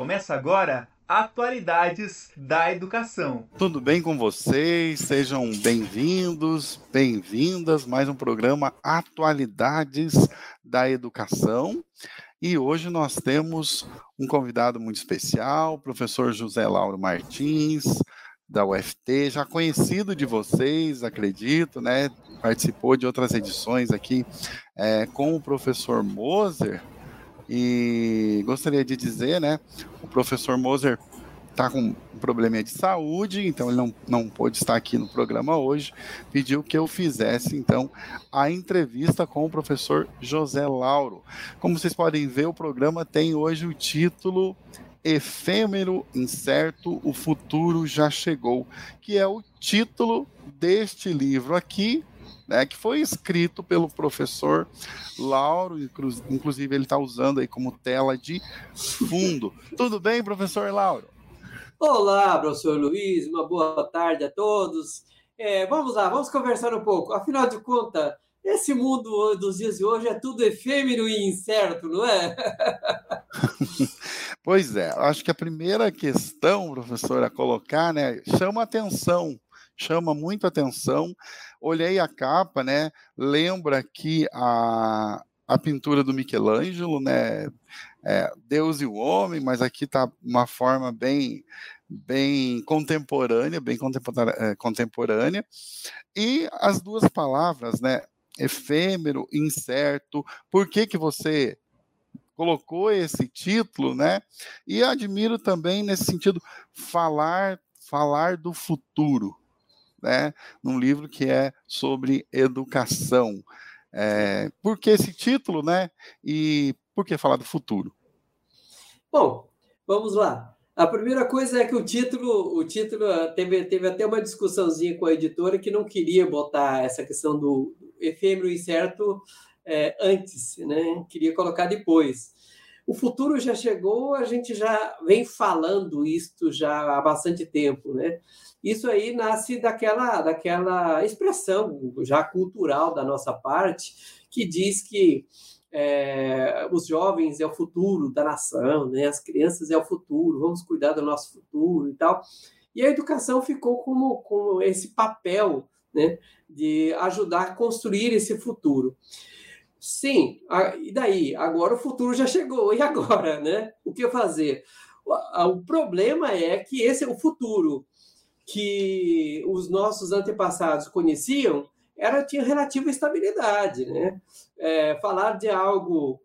Começa agora Atualidades da Educação. Tudo bem com vocês? Sejam bem-vindos, bem-vindas. Mais um programa Atualidades da Educação. E hoje nós temos um convidado muito especial, o professor José Lauro Martins, da UFT, já conhecido de vocês, acredito, né? Participou de outras edições aqui é, com o professor Moser. E gostaria de dizer, né? O professor Moser está com um probleminha de saúde, então ele não, não pôde estar aqui no programa hoje. Pediu que eu fizesse, então, a entrevista com o professor José Lauro. Como vocês podem ver, o programa tem hoje o título Efêmero, Incerto, O Futuro Já Chegou, que é o título deste livro aqui, né, que foi escrito pelo professor Lauro, inclusive ele está usando aí como tela de fundo. Tudo bem, professor Lauro? Olá, professor Luiz, uma boa tarde a todos. É, vamos lá, vamos conversar um pouco. Afinal de contas, esse mundo dos dias de hoje é tudo efêmero e incerto, não é? pois é, acho que a primeira questão, professor, a colocar, né, chama atenção, chama muito atenção. Olhei a capa, né, lembra que a, a pintura do Michelangelo, né? É, Deus e o homem, mas aqui está uma forma bem bem contemporânea, bem é, contemporânea, e as duas palavras, né? Efêmero, incerto. Por que que você colocou esse título, né? E admiro também nesse sentido falar falar do futuro, né? Num livro que é sobre educação. É, por que esse título, né? E por que falar do futuro? Bom, vamos lá. A primeira coisa é que o título, o título ah, teve, teve até uma discussãozinha com a editora que não queria botar essa questão do efêmero incerto é, antes, né? Queria colocar depois. O futuro já chegou, a gente já vem falando isto já há bastante tempo, né? Isso aí nasce daquela, daquela expressão já cultural da nossa parte, que diz que é, os jovens é o futuro da nação, né? as crianças é o futuro, vamos cuidar do nosso futuro e tal. E a educação ficou como, como esse papel né? de ajudar a construir esse futuro. Sim, a, e daí? Agora o futuro já chegou, e agora? Né? O que fazer? O, o problema é que esse é o futuro que os nossos antepassados conheciam era tinha relativa estabilidade, né? É, falar de algo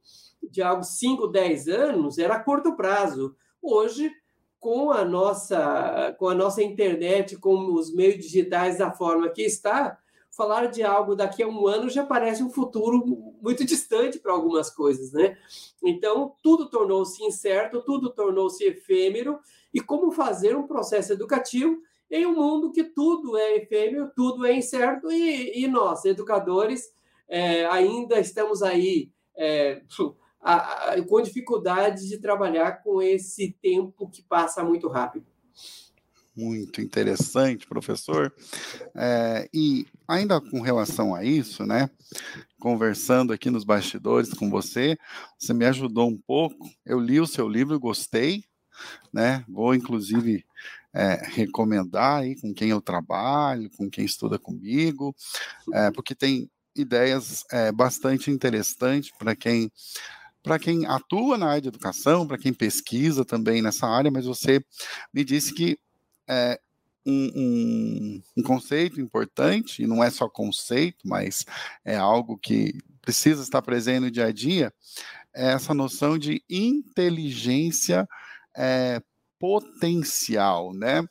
de algo 5, 10 anos era curto prazo. Hoje, com a nossa com a nossa internet, com os meios digitais da forma que está, falar de algo daqui a um ano já parece um futuro muito distante para algumas coisas, né? Então, tudo tornou-se incerto, tudo tornou-se efêmero, e como fazer um processo educativo em um mundo que tudo é efêmero, tudo é incerto, e, e nós, educadores, é, ainda estamos aí é, a, a, com dificuldade de trabalhar com esse tempo que passa muito rápido. Muito interessante, professor. É, e ainda com relação a isso, né? Conversando aqui nos bastidores com você, você me ajudou um pouco. Eu li o seu livro, gostei, né? Vou inclusive é, recomendar aí com quem eu trabalho, com quem estuda comigo, é, porque tem ideias é, bastante interessantes para quem para quem atua na área de educação, para quem pesquisa também nessa área, mas você me disse que é, um, um, um, conceito importante, e não é só conceito, mas é algo que precisa estar presente no dia a dia, é essa noção de inteligência é, potencial, né?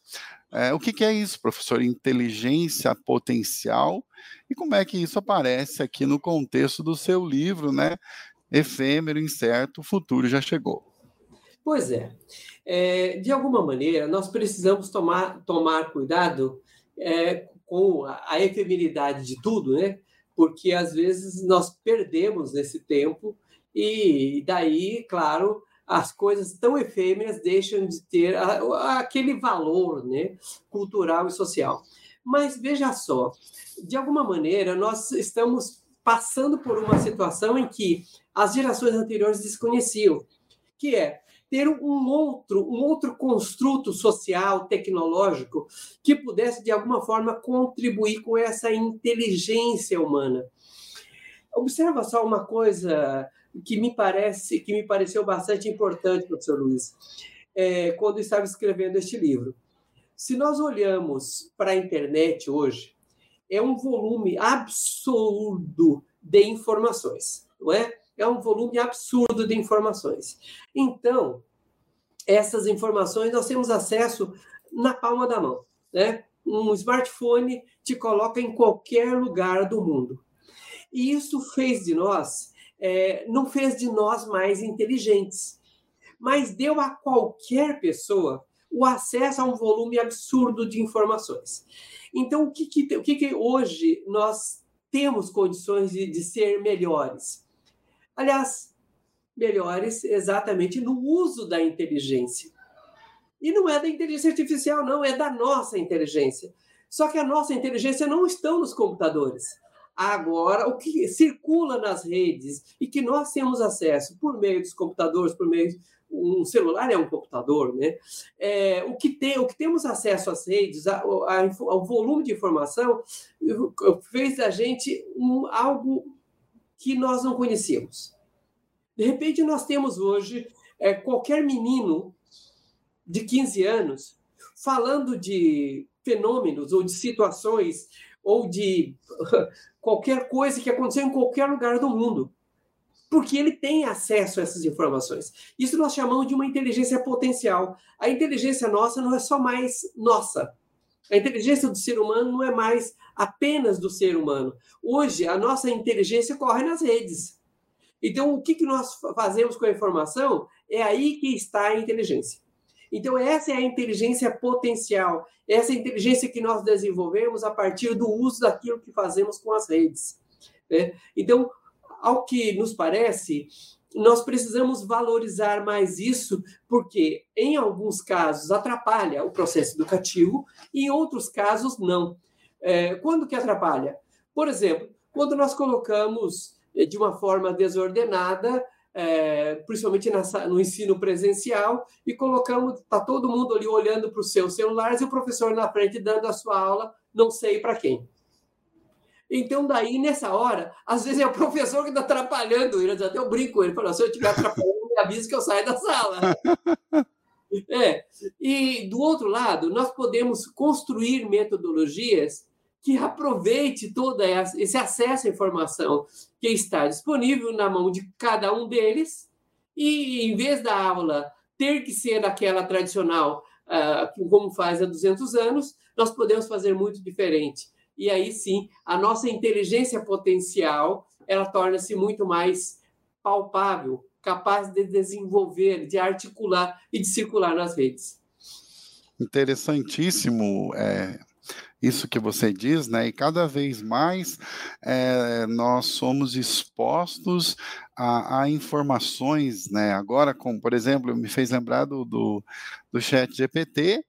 É, o que, que, é isso, professor? Inteligência potencial e como é que isso aparece aqui no contexto do seu livro, né? Efêmero, incerto, o futuro já chegou. Pois é. é de alguma maneira, nós precisamos tomar, tomar cuidado é, com a, a efemeridade de tudo, né? Porque às vezes nós perdemos nesse tempo e daí, claro, as coisas tão efêmeras deixam de ter aquele valor né, cultural e social. Mas veja só, de alguma maneira, nós estamos passando por uma situação em que as gerações anteriores desconheciam, que é ter um outro, um outro construto social, tecnológico, que pudesse, de alguma forma, contribuir com essa inteligência humana. Observa só uma coisa que me parece, que me pareceu bastante importante, professor Luiz, é, quando estava escrevendo este livro. Se nós olhamos para a internet hoje, é um volume absurdo de informações, não é? É um volume absurdo de informações. Então, essas informações nós temos acesso na palma da mão, né? Um smartphone te coloca em qualquer lugar do mundo. E isso fez de nós, é, não fez de nós mais inteligentes, mas deu a qualquer pessoa o acesso a um volume absurdo de informações. Então, o que, que, o que, que hoje nós temos condições de, de ser melhores? Aliás, melhores exatamente no uso da inteligência. E não é da inteligência artificial, não, é da nossa inteligência. Só que a nossa inteligência não está nos computadores. Agora, o que circula nas redes e que nós temos acesso por meio dos computadores, por meio um celular é um computador, né? É, o, que tem, o que temos acesso às redes, a, a, ao volume de informação, fez da gente um, algo que nós não conhecíamos. De repente, nós temos hoje é, qualquer menino de 15 anos falando de fenômenos ou de situações ou de qualquer coisa que aconteceu em qualquer lugar do mundo porque ele tem acesso a essas informações. Isso nós chamamos de uma inteligência potencial. A inteligência nossa não é só mais nossa. A inteligência do ser humano não é mais apenas do ser humano. Hoje, a nossa inteligência corre nas redes. Então, o que, nós fazemos com a informação? É aí que está a inteligência. Então, essa é a inteligência potencial, essa é inteligência que nós desenvolvemos a partir do uso daquilo que fazemos com as redes. Né? Então, ao que nos parece, nós precisamos valorizar mais isso, porque em alguns casos atrapalha o processo educativo e em outros casos não. É, quando que atrapalha? Por exemplo, quando nós colocamos é, de uma forma desordenada, é, principalmente no ensino presencial, e colocamos, está todo mundo ali olhando para os seus celulares e o professor na frente dando a sua aula, não sei para quem. Então, daí, nessa hora, às vezes é o professor que está atrapalhando ele. Até eu brinco com ele, falo, se eu estiver atrapalhando, me avisa que eu saio da sala. É. E, do outro lado, nós podemos construir metodologias que aproveite todo esse acesso à informação que está disponível na mão de cada um deles e, em vez da aula ter que ser aquela tradicional, uh, como faz há 200 anos, nós podemos fazer muito diferente e aí sim a nossa inteligência potencial ela torna-se muito mais palpável, capaz de desenvolver, de articular e de circular nas redes. Interessantíssimo é, isso que você diz, né? E cada vez mais é, nós somos expostos a, a, informações, né? Agora, como por exemplo, me fez lembrar do, do, do Chat GPT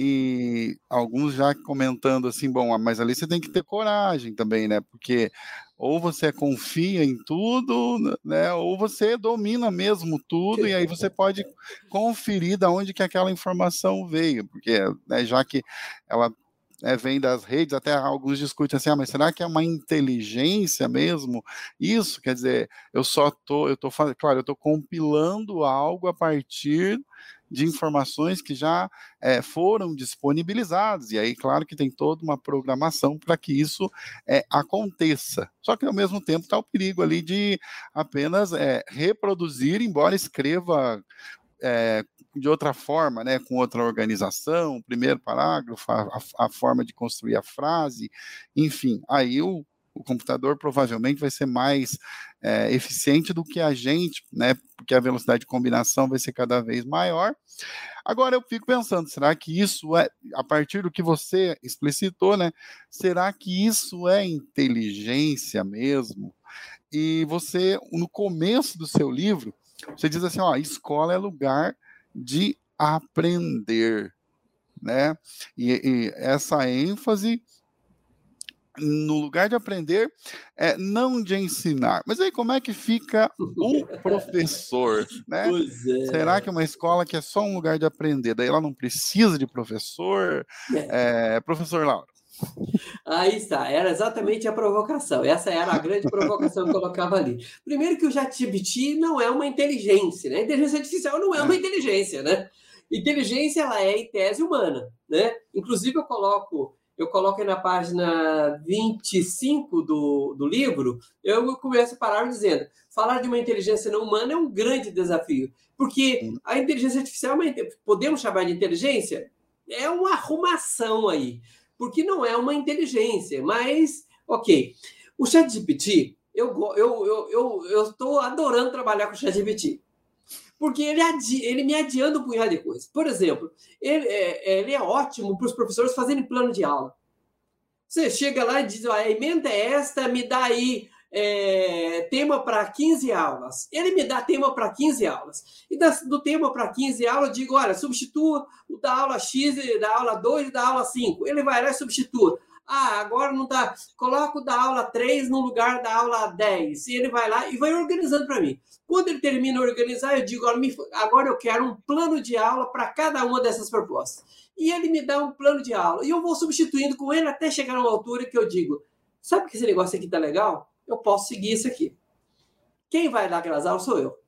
e alguns já comentando assim, bom, ah, mas ali você tem que ter coragem também, né? Porque ou você confia em tudo, né? Ou você domina mesmo tudo e aí você pode conferir de onde que aquela informação veio, porque né, já que ela é, vem das redes, até alguns discutem assim, ah, mas será que é uma inteligência mesmo? Isso, quer dizer, eu só tô, eu tô fazendo, claro, eu tô compilando algo a partir de informações que já é, foram disponibilizadas. E aí, claro que tem toda uma programação para que isso é, aconteça. Só que, ao mesmo tempo, está o perigo ali de apenas é, reproduzir, embora escreva de outra forma, né, com outra organização, primeiro parágrafo, a, a, forma de construir a frase, enfim, aí o, o computador provavelmente vai ser mais é, eficiente do que a gente, né, porque a velocidade de combinação vai ser cada vez maior. Agora eu fico pensando, será que isso é, a partir do que você explicitou, né, será que isso é inteligência mesmo? E você, no começo do seu livro, você diz assim, ó, escola é lugar de aprender, né? E, e essa ênfase no lugar de aprender, é não de ensinar. Mas aí como é que fica o professor, né? É. Será que uma escola que é só um lugar de aprender, daí ela não precisa de professor? É. É, professor Laura. Aí está, era exatamente a provocação. Essa era a grande provocação que eu colocava ali. Primeiro que o ChatGPT não é uma inteligência, né? Inteligência artificial não é uma inteligência, né? Inteligência ela é em tese humana, né? Inclusive eu coloco eu coloco aí na página 25 do, do livro, eu começo a parar dizendo: falar de uma inteligência não humana é um grande desafio, porque a inteligência artificial, é podemos chamar de inteligência? É uma arrumação aí, porque não é uma inteligência, mas, ok. O ChatGPT, eu estou eu, eu, eu, eu adorando trabalhar com o ChatGPT porque ele, adi, ele me adianta um punhado de coisas. Por exemplo, ele é, ele é ótimo para os professores fazerem plano de aula. Você chega lá e diz, a emenda é esta, me dá aí é, tema para 15 aulas. Ele me dá tema para 15 aulas. E das, do tema para 15 aulas, eu digo, olha, substitua o da aula X, da aula 2 e da aula 5. Ele vai lá e substitua. Ah, agora não dá. Coloco da aula 3 no lugar da aula 10. E ele vai lá e vai organizando para mim. Quando ele termina de organizar, eu digo, agora eu quero um plano de aula para cada uma dessas propostas. E ele me dá um plano de aula. E eu vou substituindo com ele até chegar numa altura que eu digo, sabe que esse negócio aqui tá legal? Eu posso seguir isso aqui. Quem vai dar aquelas aulas sou eu.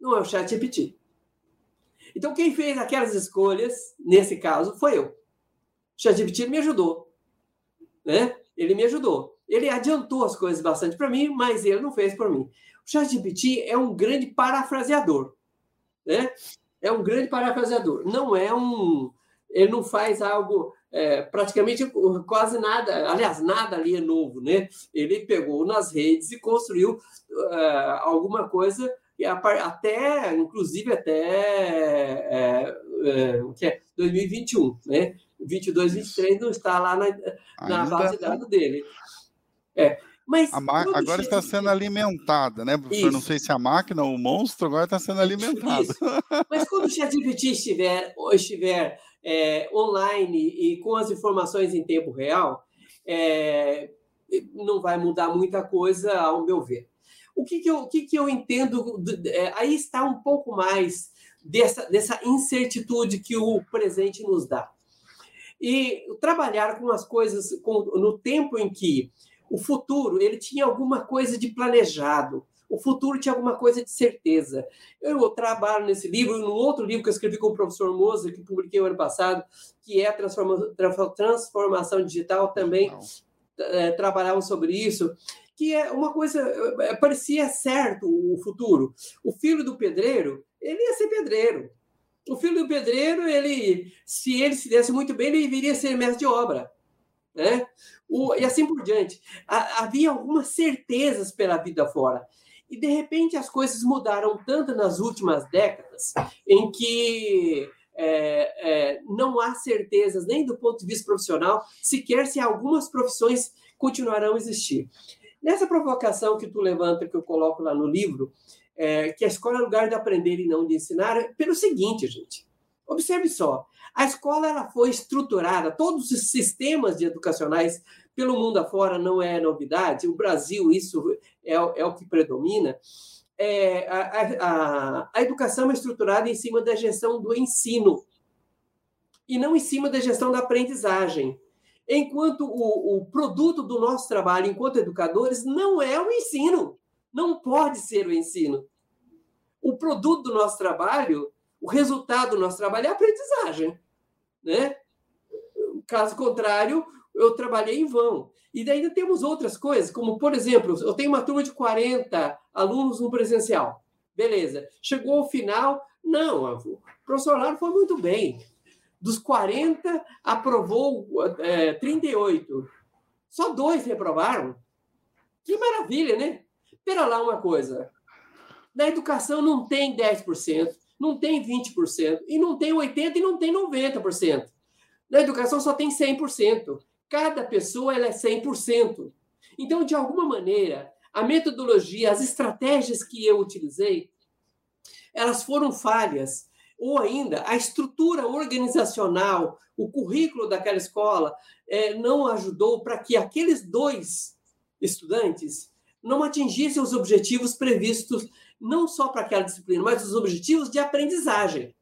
Não é o chat GPT. Então, quem fez aquelas escolhas, nesse caso, foi eu. O ChatGPT me ajudou né? Ele me ajudou. Ele adiantou as coisas bastante para mim, mas ele não fez por mim. O ChatGPT é um grande parafraseador, né? É um grande parafraseador. Não é um, ele não faz algo é, praticamente quase nada, aliás, nada ali é novo, né? Ele pegou nas redes e construiu uh, alguma coisa até, inclusive até é, é, 2021, é né? 22, 23 não está lá na, na base de dados dele. É. Mas agora está sendo alimentada, né, professor? Isso. Não sei se a máquina ou o monstro agora está sendo alimentado. Isso. Mas quando o ChatGPT estiver, estiver é, online e com as informações em tempo real, é, não vai mudar muita coisa, ao meu ver. O que, que, eu, o que, que eu entendo? É, aí está um pouco mais dessa, dessa incertitude que o presente nos dá e trabalhar com as coisas com, no tempo em que o futuro ele tinha alguma coisa de planejado, o futuro tinha alguma coisa de certeza. Eu trabalho nesse livro, num outro livro que eu escrevi com o professor Moser, que publiquei o ano passado, que é transforma, Transformação Digital, também é, trabalhamos sobre isso, que é uma coisa, é, parecia certo o futuro. O filho do pedreiro, ele ia ser pedreiro. O filho do pedreiro, ele, se ele se desse muito bem, ele viria ser mestre de obra. Né? O, e assim por diante. havia algumas certezas pela vida fora. E, de repente, as coisas mudaram tanto nas últimas décadas, em que é, é, não há certezas nem do ponto de vista profissional, sequer se algumas profissões continuarão a existir. Nessa provocação que tu levanta, que eu coloco lá no livro, é, que a escola é lugar de aprender e não de ensinar, pelo seguinte, gente. Observe só, a escola ela foi estruturada, todos os sistemas educacionais pelo mundo afora não é novidade, o Brasil isso é, é o que predomina. É, a, a, a educação é estruturada em cima da gestão do ensino e não em cima da gestão da aprendizagem. Enquanto o, o produto do nosso trabalho enquanto educadores não é o ensino, não pode ser o ensino. O produto do nosso trabalho, o resultado do nosso trabalho é a aprendizagem. Né? Caso contrário, eu trabalhei em vão. E ainda temos outras coisas, como, por exemplo, eu tenho uma turma de 40 alunos no presencial. Beleza. Chegou ao final, não, o professor Laro foi muito bem. Dos 40, aprovou é, 38. Só dois reprovaram. Que maravilha, né? Espera lá uma coisa. Na educação não tem 10%, não tem 20%, e não tem 80% e não tem 90%. Na educação só tem 100%. Cada pessoa ela é 100%. Então, de alguma maneira, a metodologia, as estratégias que eu utilizei, elas foram falhas. Ou ainda a estrutura organizacional, o currículo daquela escola é, não ajudou para que aqueles dois estudantes não atingissem os objetivos previstos não só para aquela disciplina, mas os objetivos de aprendizagem.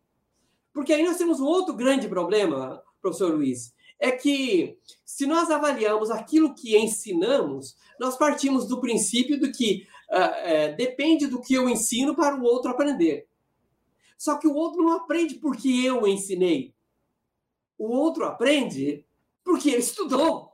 Porque aí nós temos um outro grande problema, professor Luiz, é que se nós avaliamos aquilo que ensinamos, nós partimos do princípio do que uh, é, depende do que eu ensino para o outro aprender. Só que o outro não aprende porque eu ensinei. O outro aprende porque ele estudou.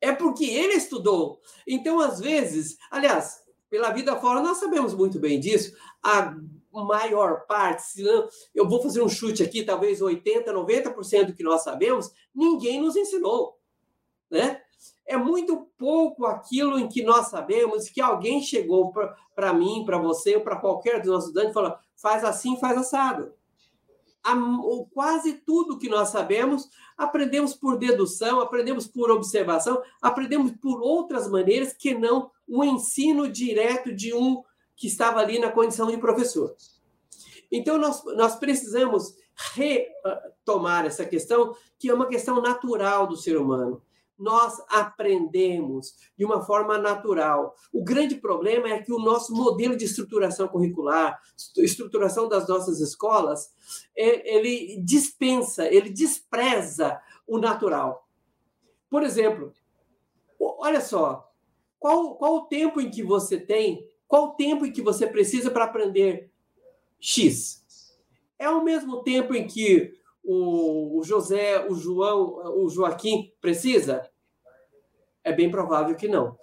É porque ele estudou. Então, às vezes, aliás, pela vida fora, nós sabemos muito bem disso. A maior parte, se não, eu vou fazer um chute aqui, talvez 80, 90% do que nós sabemos, ninguém nos ensinou, né? É muito pouco aquilo em que nós sabemos que alguém chegou para mim, para você ou para qualquer dos nossos estudantes e falou: faz assim, faz assado. A, quase tudo que nós sabemos, aprendemos por dedução, aprendemos por observação, aprendemos por outras maneiras que não o ensino direto de um que estava ali na condição de professor. Então, nós, nós precisamos retomar essa questão, que é uma questão natural do ser humano. Nós aprendemos de uma forma natural. O grande problema é que o nosso modelo de estruturação curricular, estruturação das nossas escolas, é, ele dispensa, ele despreza o natural. Por exemplo, olha só, qual, qual o tempo em que você tem qual o tempo em que você precisa para aprender X? É o mesmo tempo em que o, José, o João, o Joaquim precisa? É bem provável que não.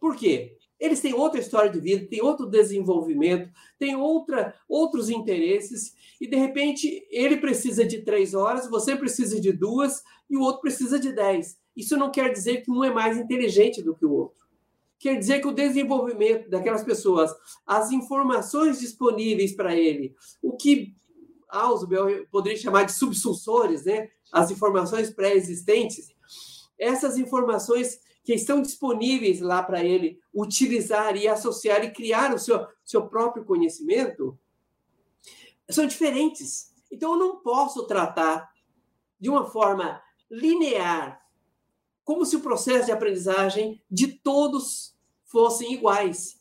Por quê? Eles têm outra história de vida, têm outro desenvolvimento, têm outra, outros interesses, e de repente ele precisa de três horas, você precisa de duas, e o outro precisa de dez. Isso não quer dizer que um é mais inteligente do que o outro quer dizer que o desenvolvimento daquelas pessoas, as informações disponíveis para ele, o que Ausubel poderia chamar de subsulsores, né? as informações pré-existentes, essas informações que estão disponíveis lá para ele utilizar e associar e criar o seu, seu próprio conhecimento, são diferentes. Então, eu não posso tratar de uma forma linear, como se o processo de aprendizagem de todos fossem iguais,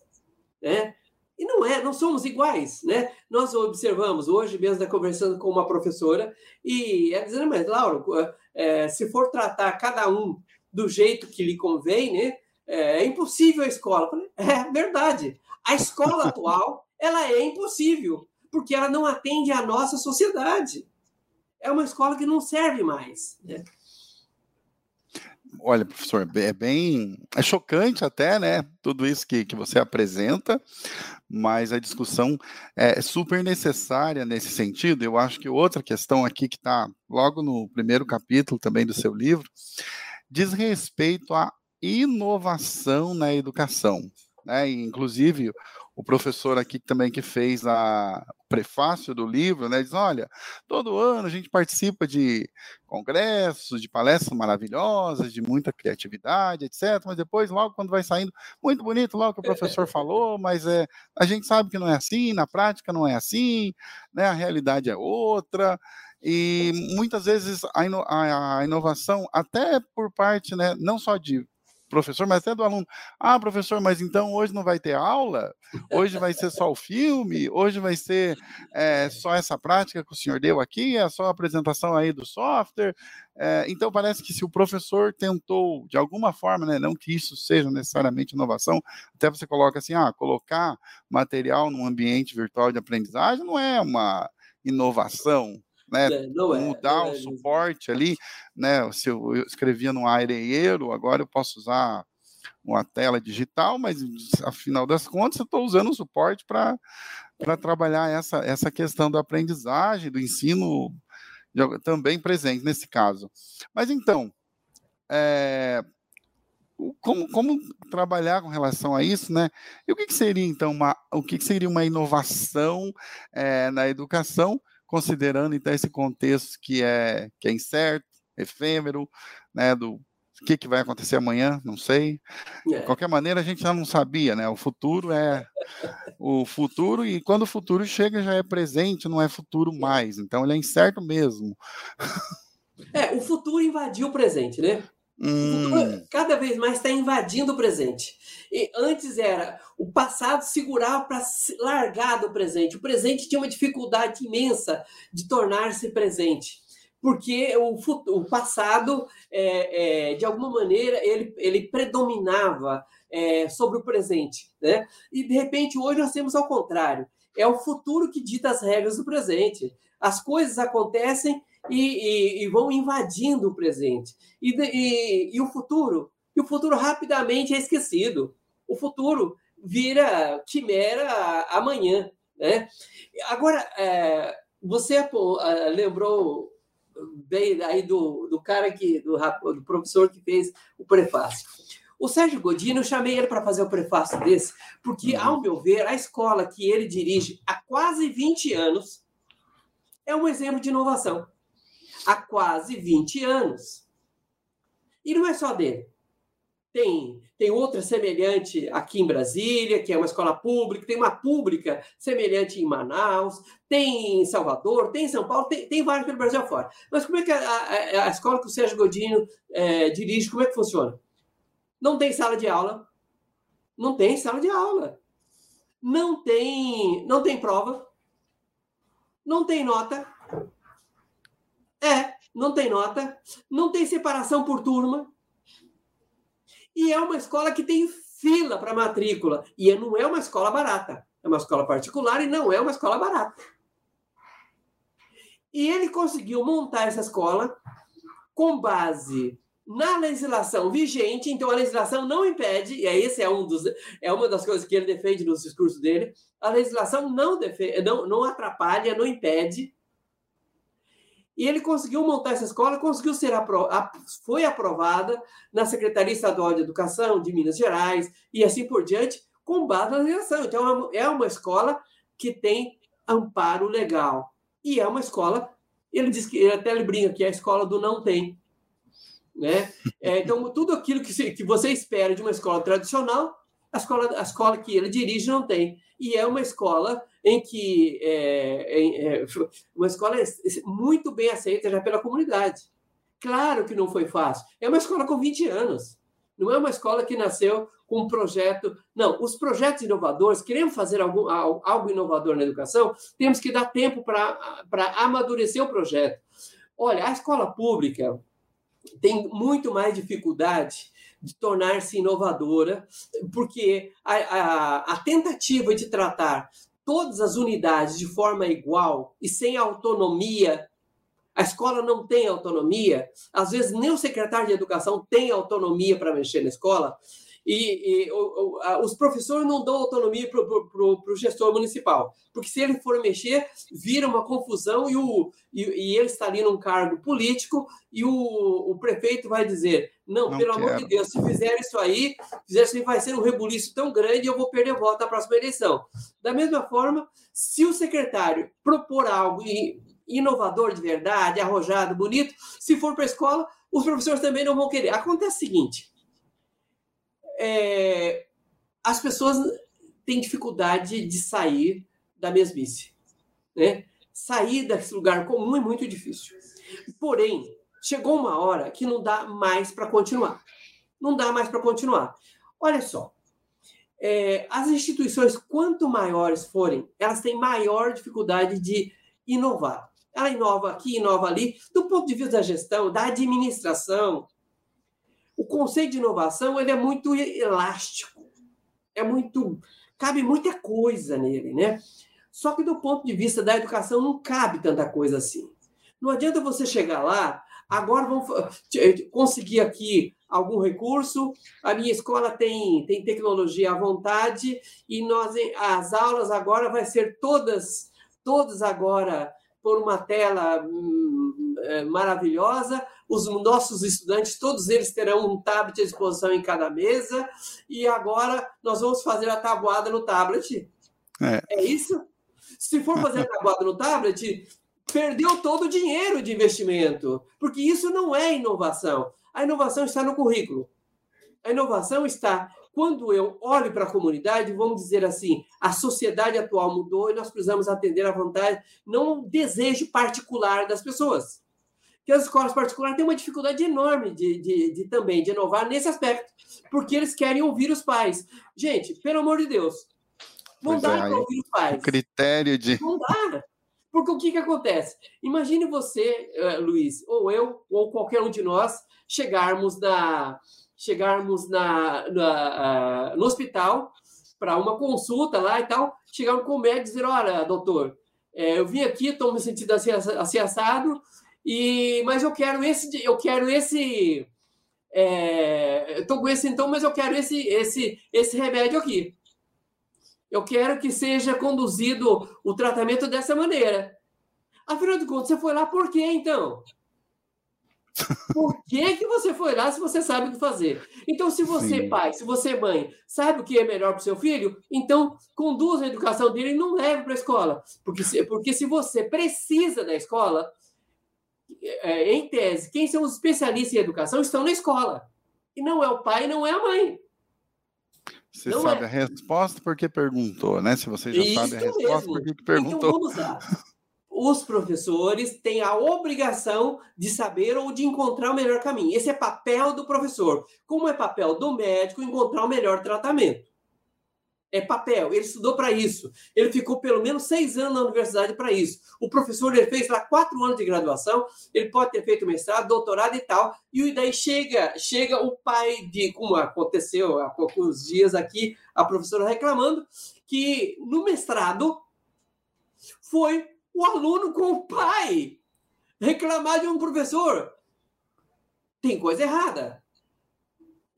né? E não é, não somos iguais, né? Nós observamos, hoje mesmo, está conversando com uma professora, e ela dizendo, mas, Laura, é, se for tratar cada um do jeito que lhe convém, né? É, é impossível a escola. Falei, é verdade. A escola atual, ela é impossível, porque ela não atende à nossa sociedade. É uma escola que não serve mais, né? Olha, professor, é bem. É chocante até, né? Tudo isso que, que você apresenta, mas a discussão é super necessária nesse sentido. Eu acho que outra questão aqui que está logo no primeiro capítulo também do seu livro diz respeito à inovação na educação. Né? inclusive, o professor aqui também que fez a, o prefácio do livro, né, diz, olha, todo ano a gente participa de congressos, de palestras maravilhosas, de muita criatividade, etc., mas depois, logo quando vai saindo, muito bonito logo que o professor falou, mas é, a gente sabe que não é assim, na prática não é assim, né, a realidade é outra, e muitas vezes a inovação, até por parte, né, não só de professor, mas até do aluno. Ah, professor, mas então hoje não vai ter aula? Hoje vai ser só o filme? Hoje vai ser é, só essa prática que o senhor deu aqui? É só a apresentação aí do software? É, então parece que se o professor tentou, de alguma forma, né, não que isso seja necessariamente inovação, até você coloca assim, ah, colocar material num ambiente virtual de aprendizagem não é uma inovação, né? É, é, mudar é, o suporte ali, né? Se eu, eu escrevia no Aireiro, agora eu posso usar uma tela digital, mas afinal das contas eu estou usando o suporte para trabalhar essa, essa questão da aprendizagem, do ensino também presente nesse caso. Mas então, é, como, como trabalhar com relação a isso, né? E o que, que seria então uma, o que, que seria uma inovação é, na educação considerando então esse contexto que é, que é incerto, efêmero, né, do O que, que vai acontecer amanhã? Não sei. É. De qualquer maneira, a gente já não sabia, né? O futuro é o futuro, e quando o futuro chega, já é presente, não é futuro mais. Então, ele é incerto mesmo. É, o futuro invadiu o presente, né? Hum. cada vez mais está invadindo o presente. E antes era o passado segurava para largar do presente. O presente tinha uma dificuldade imensa de tornar-se presente, porque o, o passado, é, é, de alguma maneira, ele, ele predominava é, sobre o presente. Né? E, de repente, hoje nós temos ao contrário. É o futuro que dita as regras do presente. As coisas acontecem e, e, e vão invadindo o presente. E, e, o futuro? E o futuro rapidamente é esquecido. O futuro vira quimera amanhã. Né? Agora, é, você pô, lembrou bem aí do, do cara que, do, do professor que fez o prefácio. O Sérgio Godino, eu chamei ele para fazer o prefácio desse, porque, uhum. ao meu ver, a escola que ele dirige há quase 20 anos é um exemplo de inovação há quase 20 anos. E não é só dele. Tem, tem outra semelhante aqui em Brasília, que é uma escola pública, tem uma pública semelhante em Manaus, tem em Salvador, tem em São Paulo, tem, tem várias pelo Brasil fora. Mas como é que a, a, a escola que o Sérgio Godinho é, dirige, como é que funciona? Não tem sala de aula. Não tem sala de aula. Não tem, não tem prova. Não tem nota. É, não tem nota, não tem separação por turma. E é uma escola que tem fila para matrícula. E não é uma escola barata. É uma escola particular e não é uma escola barata. E ele conseguiu montar essa escola com base na legislação vigente, então a legislação não impede, e esse é um dos é uma das coisas que ele defende nos discursos dele, a legislação não defende, não, não atrapalha, não impede e ele conseguiu montar essa escola, conseguiu ser foi aprovada na Secretaria Estadual de Educação de Minas Gerais e assim por diante, com base na legislação. Então, é uma escola que tem amparo legal. E é uma escola, ele diz que ele até ele brinca que é a escola do não tem. Né? É, então, tudo aquilo que, se, que você espera de uma escola tradicional, a escola, a escola que ele dirige não tem. E é uma escola em que é, é, uma escola muito bem aceita já pela comunidade. Claro que não foi fácil. É uma escola com 20 anos. Não é uma escola que nasceu com um projeto. Não, os projetos inovadores, queremos fazer algum, algo inovador na educação, temos que dar tempo para amadurecer o projeto. Olha, a escola pública tem muito mais dificuldade de tornar-se inovadora, porque a, a, a, tentativa de tratar todas as unidades de forma igual e sem autonomia, a escola não tem autonomia, às vezes nem o secretário de educação tem autonomia para mexer na escola, e, e o, o, a, os professores não dão autonomia para o gestor municipal, porque se ele for mexer, vira uma confusão e, o, e, e ele está ali num cargo político e o, o prefeito vai dizer: não, não pelo quero. amor de Deus, se fizer isso aí, fizer isso aí, vai ser um rebuliço tão grande e eu vou perder voto na próxima eleição. Da mesma forma, se o secretário propor algo inovador de verdade, arrojado, bonito, se for para a escola, os professores também não vão querer. Acontece o seguinte: é, as pessoas têm dificuldade de sair da mesmice. Né? Sair desse lugar comum é muito difícil. Porém, chegou uma hora que não dá mais para continuar. Não dá mais para continuar. Olha só, é, as instituições, quanto maiores forem, elas têm maior dificuldade de inovar. Ela inova aqui, inova ali, do ponto de vista da gestão, da administração, o conceito de inovação ele é muito elástico, é muito cabe muita coisa nele, né? Só que do ponto de vista da educação não cabe tanta coisa assim. Não adianta você chegar lá, agora vamos conseguir aqui algum recurso, a minha escola tem, tem tecnologia à vontade e nós as aulas agora vai ser todas todas agora por uma tela hum, é, maravilhosa, os nossos estudantes, todos eles terão um tablet à disposição em cada mesa, e agora nós vamos fazer a tabuada no tablet. É, é isso? Se for fazer a tabuada no tablet, perdeu todo o dinheiro de investimento, porque isso não é inovação. A inovação está no currículo. A inovação está quando eu olho para a comunidade, vamos dizer assim, a sociedade atual mudou e nós precisamos atender à vontade, não o desejo particular das pessoas. Que as escolas particulares têm uma dificuldade enorme de, de, de também de inovar nesse aspecto, porque eles querem ouvir os pais. Gente, pelo amor de Deus, não pois dá é, para ouvir os pais. O critério de. Não dá. Porque o que, que acontece? Imagine você, uh, Luiz, ou eu, ou qualquer um de nós, chegarmos na, chegarmos na, na uh, no hospital para uma consulta lá e tal, chegarmos com o médico e dizer, olha, doutor, é, eu vim aqui, estou me sentindo assim, assim assado, e, mas eu quero esse, eu quero esse, é, estou com esse então, mas eu quero esse, esse, esse remédio aqui. Eu quero que seja conduzido o tratamento dessa maneira. Afinal de contas, você foi lá por quê, então? Por que, que você foi lá se você sabe o que fazer? Então, se você, Sim. pai, se você, mãe, sabe o que é melhor para o seu filho, então conduza a educação dele e não leve para a escola. Porque se, porque se você precisa da escola, é, em tese, quem são os especialistas em educação estão na escola. E não é o pai, não é a mãe. Você não sabe é. a resposta porque perguntou, né? Se você já Isso sabe a resposta, mesmo. por que então, perguntou? Então, vamos lá os professores têm a obrigação de saber ou de encontrar o melhor caminho. Esse é papel do professor. Como é papel do médico encontrar o melhor tratamento? É papel. Ele estudou para isso. Ele ficou pelo menos seis anos na universidade para isso. O professor ele fez lá quatro anos de graduação. Ele pode ter feito mestrado, doutorado e tal. E daí chega, chega o pai de, como aconteceu há poucos dias aqui, a professora reclamando que no mestrado foi o aluno com o pai reclamar de um professor. Tem coisa errada.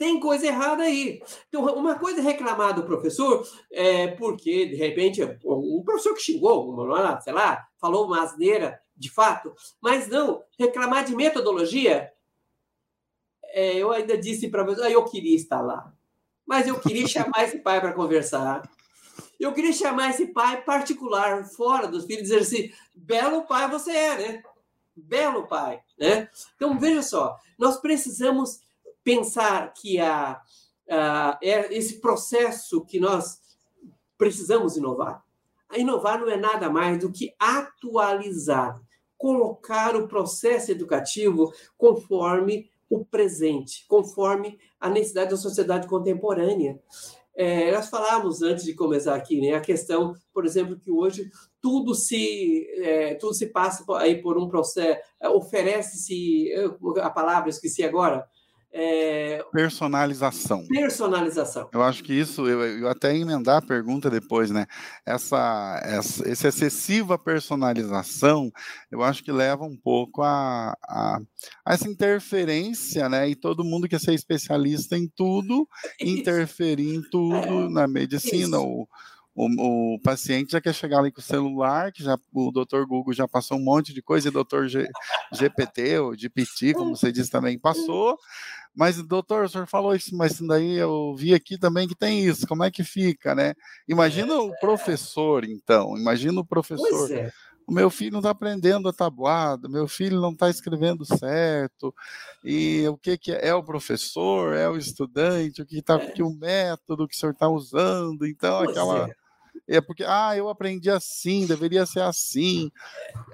Tem coisa errada aí. Então, uma coisa é reclamar do professor é porque, de repente, um professor que xingou, sei lá, falou uma asneira de fato, mas não, reclamar de metodologia. É, eu ainda disse para você, ah, eu queria estar lá, mas eu queria chamar esse pai para conversar. Eu queria chamar esse pai particular, fora dos filhos, dizer assim: belo pai você é, né? Belo pai, né? Então, veja só, nós precisamos pensar que a, a, é esse processo que nós precisamos inovar. A inovar não é nada mais do que atualizar, colocar o processo educativo conforme o presente, conforme a necessidade da sociedade contemporânea. É, nós falávamos antes de começar aqui, né, a questão, por exemplo, que hoje tudo se é, tudo se passa aí por um processo, oferece-se a palavra esqueci agora, é... Personalização. Personalização. Eu acho que isso, eu, eu até emendar a pergunta depois, né? Essa, essa, essa excessiva personalização, eu acho que leva um pouco a, a, a, essa interferência, né? E todo mundo quer ser especialista em tudo, interferir em tudo, é. na medicina, ou o, o, paciente já quer chegar ali com o celular, que já o doutor Google já passou um monte de coisa, e o doutor G, GPT ou GPT, como você disse também, passou. Mas, doutor, o senhor falou isso, mas daí eu vi aqui também que tem isso, como é que fica, né? Imagina o professor, então, imagina o professor. É. O meu filho não está aprendendo a tabuada, meu filho não está escrevendo certo, e o que, que é? é o professor, é o estudante, o que está, é. que o método que o senhor está usando, então pois aquela é. Porque, ah, eu aprendi assim, deveria ser assim.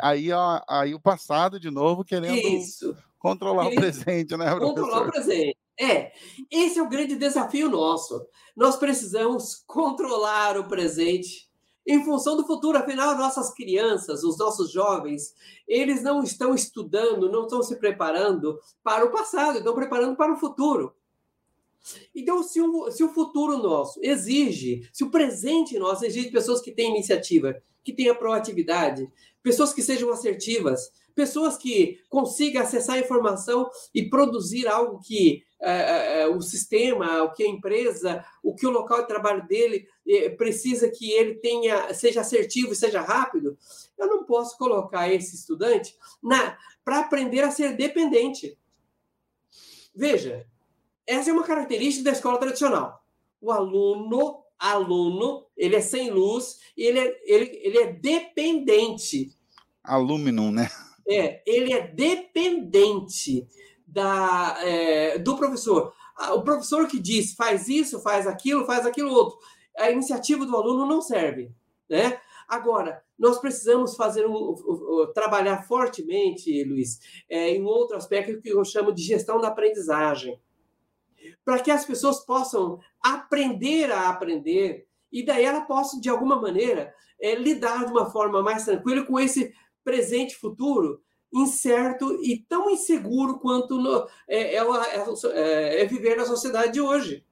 Aí, ó, aí o passado, de novo, querendo Isso. controlar o presente, né, professor? Controlar o presente. É, esse é o grande desafio nosso. Nós precisamos controlar o presente em função do futuro. Afinal, nossas crianças, os nossos jovens, eles não estão estudando, não estão se preparando para o passado, estão preparando para o futuro. Então, se o, se o futuro nosso exige, se o presente nosso exige pessoas que têm iniciativa, que tenham proatividade, pessoas que sejam assertivas, pessoas que consigam acessar a informação e produzir algo que é, é, o sistema, o que a empresa, o que o local de trabalho dele é, precisa que ele tenha, seja assertivo e seja rápido, eu não posso colocar esse estudante para aprender a ser dependente. Veja, essa é uma característica da escola tradicional. O aluno, aluno, ele é sem luz e ele é, ele, ele é dependente. Aluminum, né? É, ele é dependente da, é, do professor. O professor que diz faz isso, faz aquilo, faz aquilo outro. A iniciativa do aluno não serve. Né? Agora, nós precisamos fazer um, um, um, trabalhar fortemente, Luiz, é, em um outro aspecto que eu chamo de gestão da aprendizagem. Para que as pessoas possam aprender a aprender e daí ela possa, de alguma maneira, é, lidar de uma forma mais tranquila com esse presente futuro incerto e tão inseguro quanto no, é, é, é, viver na sociedade de hoje.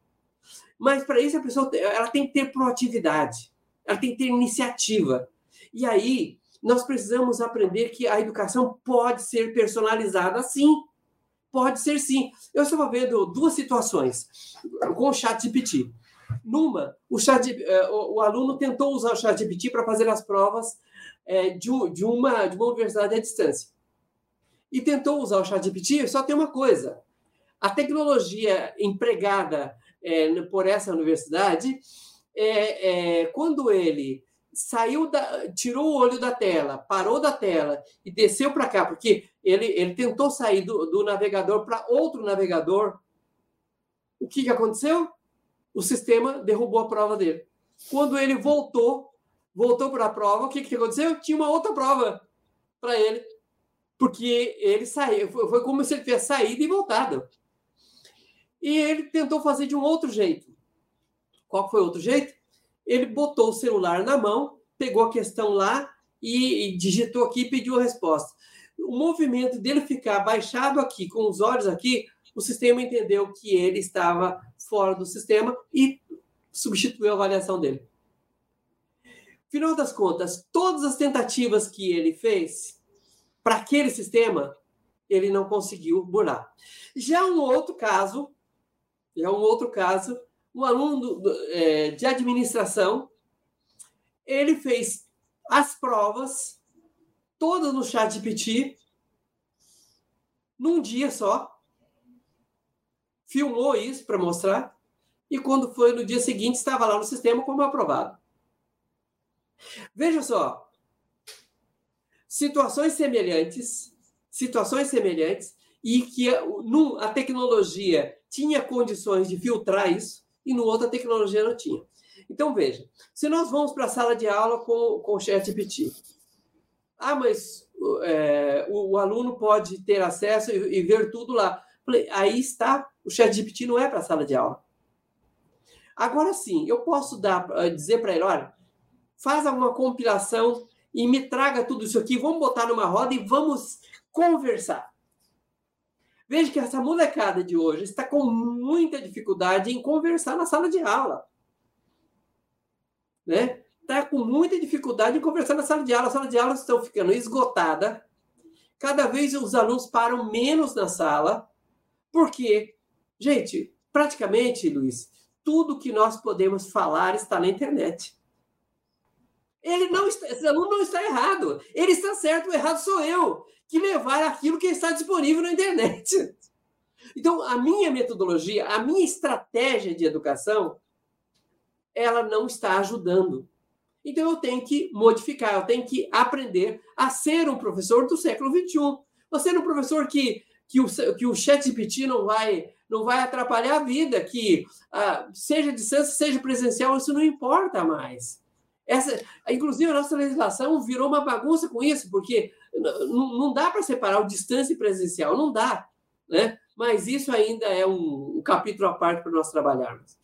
Mas para isso a pessoa ela tem que ter proatividade, ela tem que ter iniciativa. E aí nós precisamos aprender que a educação pode ser personalizada sim. Pode ser sim. Eu estava vendo duas situações com o chat GPT. Numa, o, chat, eh, o, o aluno tentou usar o chat GPT para fazer as provas é, de, de, uma, de uma universidade à distância. E tentou usar o chat GPT, só tem uma coisa. A tecnologia empregada é, por essa universidade, é, quando ele saiu da, tirou o olho da tela, parou da tela e desceu para cá, porque ele, ele tentou sair do, do navegador para outro navegador. O que, que aconteceu? O sistema derrubou a prova dele. Quando ele voltou, voltou para a prova, o que, que aconteceu? Tinha uma outra prova para ele, porque ele saiu, foi, como se ele tivesse saído e voltado. E ele tentou fazer de um outro jeito. Qual foi o outro jeito? Ele botou o celular na mão, pegou a questão lá e, e digitou aqui e pediu a resposta. O movimento dele ficar baixado aqui, com os olhos aqui, o sistema entendeu que ele estava fora do sistema e substituiu a avaliação dele. Final das contas, todas as tentativas que ele fez para aquele sistema, ele não conseguiu burlar. Já um outro caso, já um outro caso, um aluno é, de administração, ele fez as provas todas no chat GPT num dia só, filmou isso para mostrar, e quando foi no dia seguinte, estava lá no sistema como aprovado. Veja só, situações semelhantes, situações semelhantes, e que a tecnologia tinha condições de filtrar isso, e no outro a tecnologia não tinha. Então, veja, se nós vamos para a sala de aula com, com o ChatGPT, ah, mas é, o, o, aluno pode ter acesso e, e ver tudo lá. Aí está, o ChatGPT não é para a sala de aula. Agora sim, eu posso dar, dizer para ele, olha, faz alguma compilação e me traga tudo isso aqui, vamos botar numa roda e vamos conversar. Veja que essa molecada de hoje está com muita dificuldade em conversar na sala de aula. Né? Está com muita dificuldade em conversar na sala de aula. As salas de aula estão ficando esgotadas. Cada vez os alunos param menos na sala. Porque, gente, praticamente, Luiz, tudo que nós podemos falar está na internet. Ele não está, esse aluno não está errado. Ele está certo, o errado sou eu, que levar aquilo que está disponível na internet. Então, a minha metodologia, a minha estratégia de educação, ela não está ajudando. Então, eu tenho que modificar, eu tenho que aprender a ser um professor do século XXI. Você é um professor que, que, o, que o chat GPT não vai, não vai atrapalhar a vida, que ah, seja distância, seja presencial, isso não importa mais. Essa, inclusive, a nossa legislação virou uma bagunça com isso, porque não dá para separar o distância e presencial, não dá. Né? Mas isso ainda é um, um capítulo à parte para nós trabalharmos.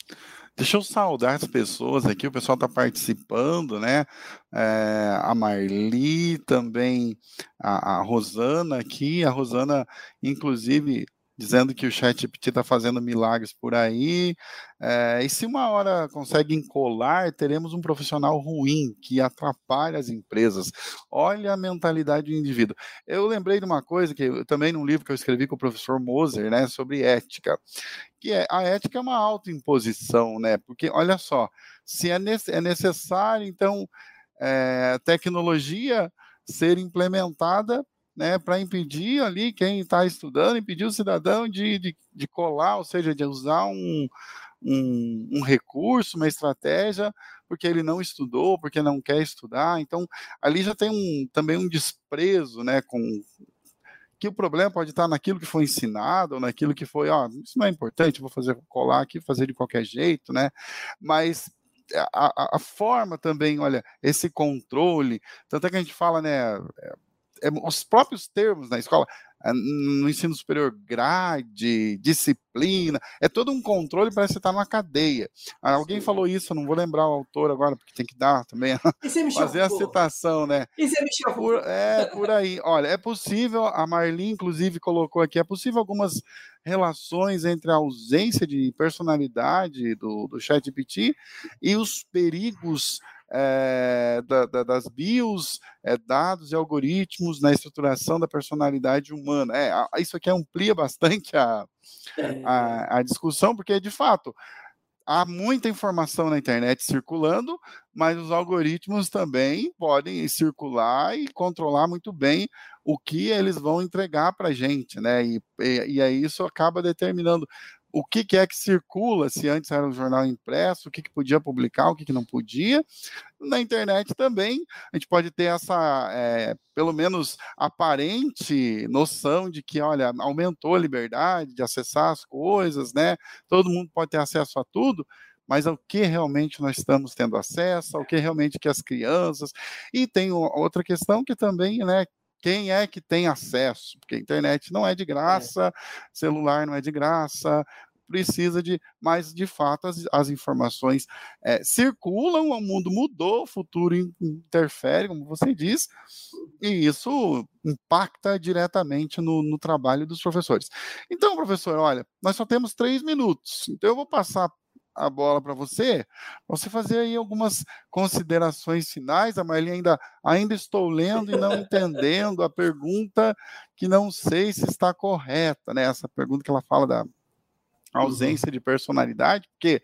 Deixa eu saudar as pessoas aqui, o pessoal está participando, né? É, a Marli também, a, a, Rosana aqui, a Rosana, inclusive, dizendo que o ChatGPT está fazendo milagres por aí. É, e se uma hora consegue encolar, teremos um profissional ruim que atrapalha as empresas. Olha a mentalidade do indivíduo. Eu lembrei de uma coisa que também num livro que eu escrevi com o professor Moser, né, sobre ética, que é a ética é uma autoimposição, né? Porque olha só, se é, nece é necessário então é, tecnologia ser implementada né, para impedir ali quem está estudando, impedir o cidadão de, de, de, colar, ou seja, de usar um, um, um, recurso, uma estratégia, porque ele não estudou, porque não quer estudar. Então, ali já tem um, também um desprezo né, com, que o problema pode estar naquilo que foi ensinado, ou naquilo que foi, ó, isso não é importante, vou fazer colar aqui, fazer de qualquer jeito, né? Mas a, a, forma também, olha, esse controle, tanto é que a gente fala, né, é, os próprios termos na escola, é, no ensino superior, grade, disciplina, é todo um controle, parece que está numa cadeia. Ah, alguém Sim. falou isso, não vou lembrar o autor agora, porque tem que dar também, fazer a citação, né? Isso é Michel por, É, por aí. Olha, é possível, a Marli, inclusive, colocou aqui, é possível algumas relações entre a ausência de personalidade do, do ChatGPT e os perigos é, da, da, das bios, é, dados e algoritmos na estruturação da personalidade humana. É, isso aqui amplia bastante a, a, a discussão, porque, de fato, há muita informação na internet circulando, mas os algoritmos também podem circular e controlar muito bem o que eles vão entregar para a gente, né? E, e, e aí isso acaba determinando o que, que, é que circula, se antes era um jornal impresso, o que, que podia publicar, o que, que não podia. Na internet também, a gente pode ter essa, é, pelo menos, aparente noção de que, olha, aumentou a liberdade de acessar as coisas, né? Todo mundo pode ter acesso a tudo, mas ao que realmente nós estamos tendo acesso, ao que realmente que as crianças. E tem outra questão que também, né, quem é que tem acesso, porque a internet não é de é. graça, é. celular não é de graça, precisa de, mas de fato as, as informações é, circulam, o mundo mudou, o futuro interfere, como você diz, e isso impacta diretamente no, no trabalho dos professores. Então, professor, olha, nós só temos três minutos, então eu vou passar a bola para você, você fazer aí algumas considerações finais. A Marli ainda, ainda estou lendo e não entendendo a pergunta que não sei se está correta, né? Essa pergunta que ela fala da. Ausência de personalidade, porque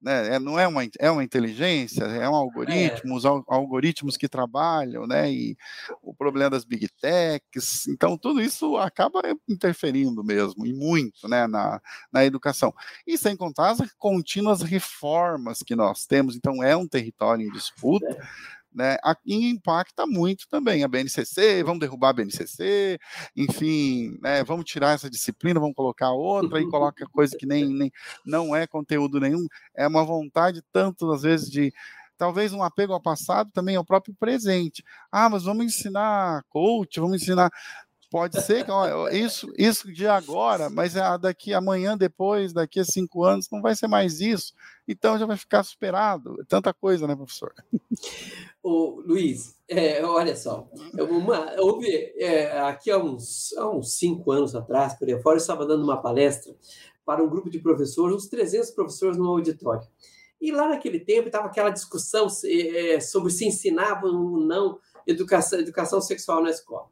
né, é, não é uma, é uma inteligência, é um algoritmo, é. os algoritmos que trabalham, né, e o problema das big techs, então tudo isso acaba interferindo mesmo, e muito, né, na, na educação. E sem contar as contínuas reformas que nós temos, então é um território em disputa, é né, aqui impacta muito também a BNCC, vamos derrubar a BNCC, enfim, né, vamos tirar essa disciplina, vamos colocar outra e coloca coisa que nem, nem não é conteúdo nenhum, é uma vontade tanto às vezes de talvez um apego ao passado também ao próprio presente. Ah, mas vamos ensinar coach, vamos ensinar Pode ser que ó, isso, isso de agora, mas é daqui amanhã, depois, daqui a cinco anos, não vai ser mais isso. Então já vai ficar superado. Tanta coisa, né, professor? Ô, Luiz, é, olha só, uma, houve é, aqui há uns, há uns cinco anos atrás, por aí fora, eu estava dando uma palestra para um grupo de professores, uns 300 professores no auditório. E lá naquele tempo estava aquela discussão é, sobre se ensinava ou não educação, educação sexual na escola.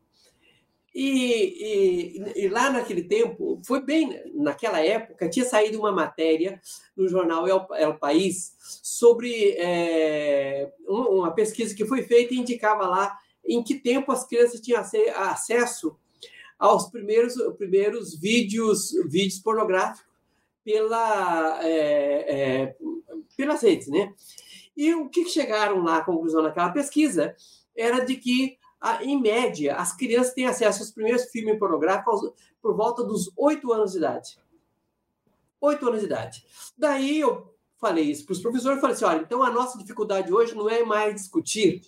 E, e, e, lá naquele tempo, foi bem naquela época, tinha saído uma matéria no jornal El, El País sobre é, uma pesquisa que foi feita e indicava lá em que tempo as crianças tinham acesso aos primeiros, primeiros vídeos, vídeos pornográficos pela, é, é, pelas redes, né? E o que chegaram lá, a conclusão naquela pesquisa, era de que em média, as crianças têm acesso aos primeiros filmes pornográficos por volta dos oito anos de idade. Oito anos de idade. Daí eu falei isso para os professores, falei assim, olha, então a nossa dificuldade hoje não é mais discutir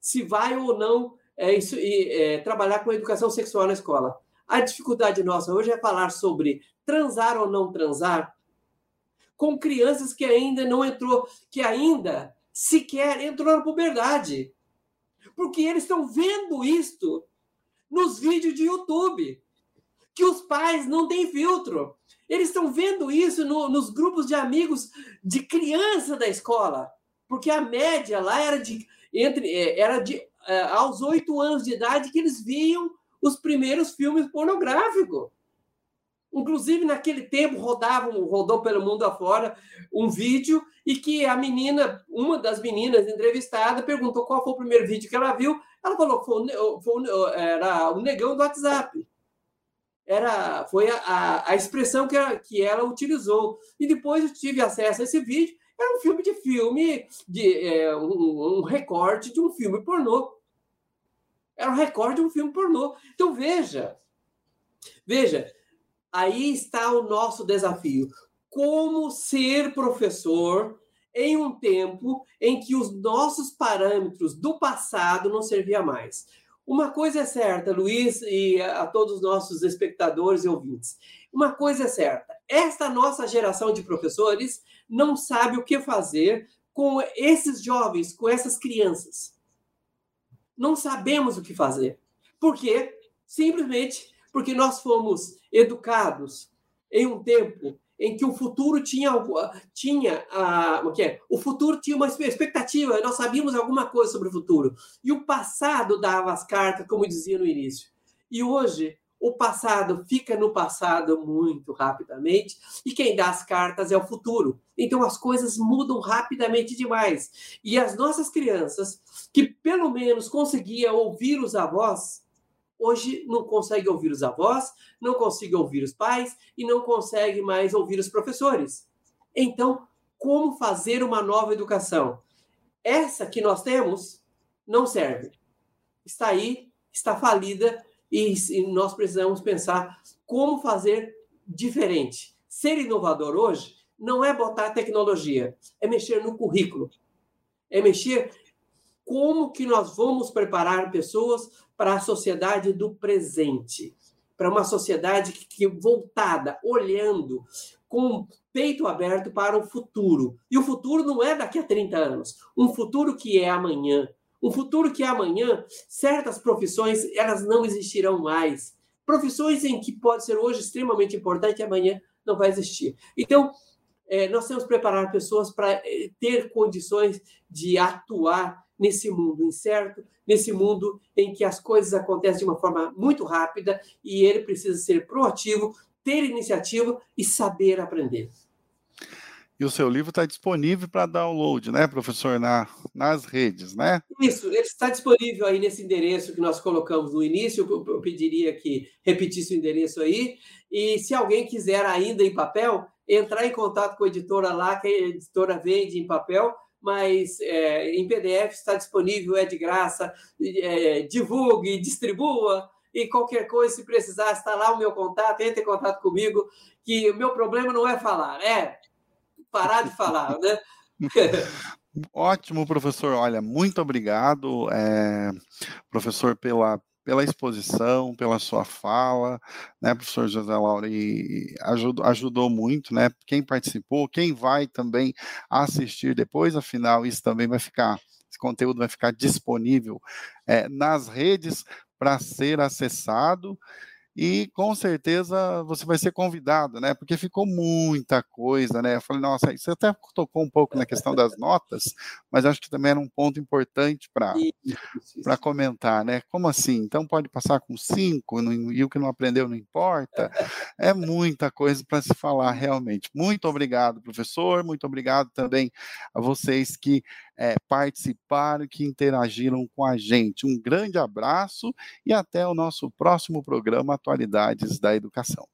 se vai ou não é, isso, é, trabalhar com educação sexual na escola. A dificuldade nossa hoje é falar sobre transar ou não transar com crianças que ainda não entrou, que ainda sequer entrou na puberdade porque eles estão vendo isto nos vídeos de YouTube, que os pais não têm filtro. Eles estão vendo isso no, nos grupos de amigos de criança da escola, porque a média lá era de entre é, era de é, aos oito anos de idade que eles viam os primeiros filmes pornográficos. Inclusive, naquele tempo, rodava, rodou pelo mundo afora um vídeo e que a menina, uma das meninas entrevistada, perguntou qual foi o primeiro vídeo que ela viu. Ela falou que foi, foi, era o negão do WhatsApp. Era, foi a, a, a expressão que ela, que ela utilizou. E depois eu tive acesso a esse vídeo. Era um filme de filme, de, é, um, um recorte de um filme pornô. Era um recorde de um filme pornô. Então, veja, Veja, aí está o nosso desafio. Como ser professor em um tempo em que os nossos parâmetros do passado não serviam mais. Uma coisa é certa, Luiz, e a todos os nossos espectadores e ouvintes. Uma coisa é certa: esta nossa geração de professores não sabe o que fazer com esses jovens, com essas crianças. Não sabemos o que fazer. Por quê? Simplesmente porque nós fomos educados em um tempo em que o futuro tinha tinha a o que é? O futuro tinha uma expectativa, nós sabíamos alguma coisa sobre o futuro. E o passado dava as cartas, como dizia no início. E hoje o passado fica no passado muito rapidamente e quem dá as cartas é o futuro. Então as coisas mudam rapidamente demais. E as nossas crianças, que pelo menos conseguiam ouvir os avós, hoje não consegue ouvir os avós, não consegue ouvir os pais e não consegue mais ouvir os professores. Então, como fazer uma nova educação? Essa que nós temos não serve. Está aí, está falida e, e nós precisamos pensar como fazer diferente. Ser inovador hoje não é botar tecnologia, é mexer no currículo, é mexer como que nós vamos preparar pessoas para a sociedade do presente, para uma sociedade que, que voltada, olhando com peito aberto para o futuro. E o futuro não é daqui a 30 anos, um futuro que é amanhã, um futuro que amanhã certas profissões elas não existirão mais. Profissões em que pode ser hoje extremamente importante amanhã não vai existir. Então, é, nós temos que preparar pessoas para é, ter condições de atuar nesse mundo incerto, nesse mundo em que as coisas acontecem de uma forma muito rápida e ele precisa ser proativo, ter iniciativa e saber aprender. E o seu livro está disponível para download, né, professor, na, nas redes, né? Isso, ele está disponível aí nesse endereço que nós colocamos no início. Eu, pediria que repetisse o endereço aí. E se alguém quiser ainda em papel, entrar em contato com a editora lá, que a editora vende em papel, mas é, em PDF está disponível, é de graça. É, divulgue, distribua. E qualquer coisa, se precisar, está lá o meu contato, entre em contato comigo, que o meu problema não é falar, é parar de falar, né? Ótimo, professor. Olha, muito obrigado, é, professor, pela, pela exposição, pela sua fala, né, professor José Laura, e ajudou, ajudou muito, né, quem participou, quem vai também assistir depois, afinal, isso também vai ficar, esse conteúdo vai ficar disponível é, nas redes para ser acessado, e com certeza você vai ser convidado, né? Porque ficou muita coisa, né? Eu falei, nossa, você até tocou um pouco na questão das notas, mas acho que também era um ponto importante para para comentar, né? Como assim? Então pode passar com cinco e o que não aprendeu não importa. É muita coisa para se falar realmente. Muito obrigado, professor. Muito obrigado também a vocês que é, participaram, que interagiram com a gente. Um grande abraço e até o nosso próximo programa Atualidades da Educação.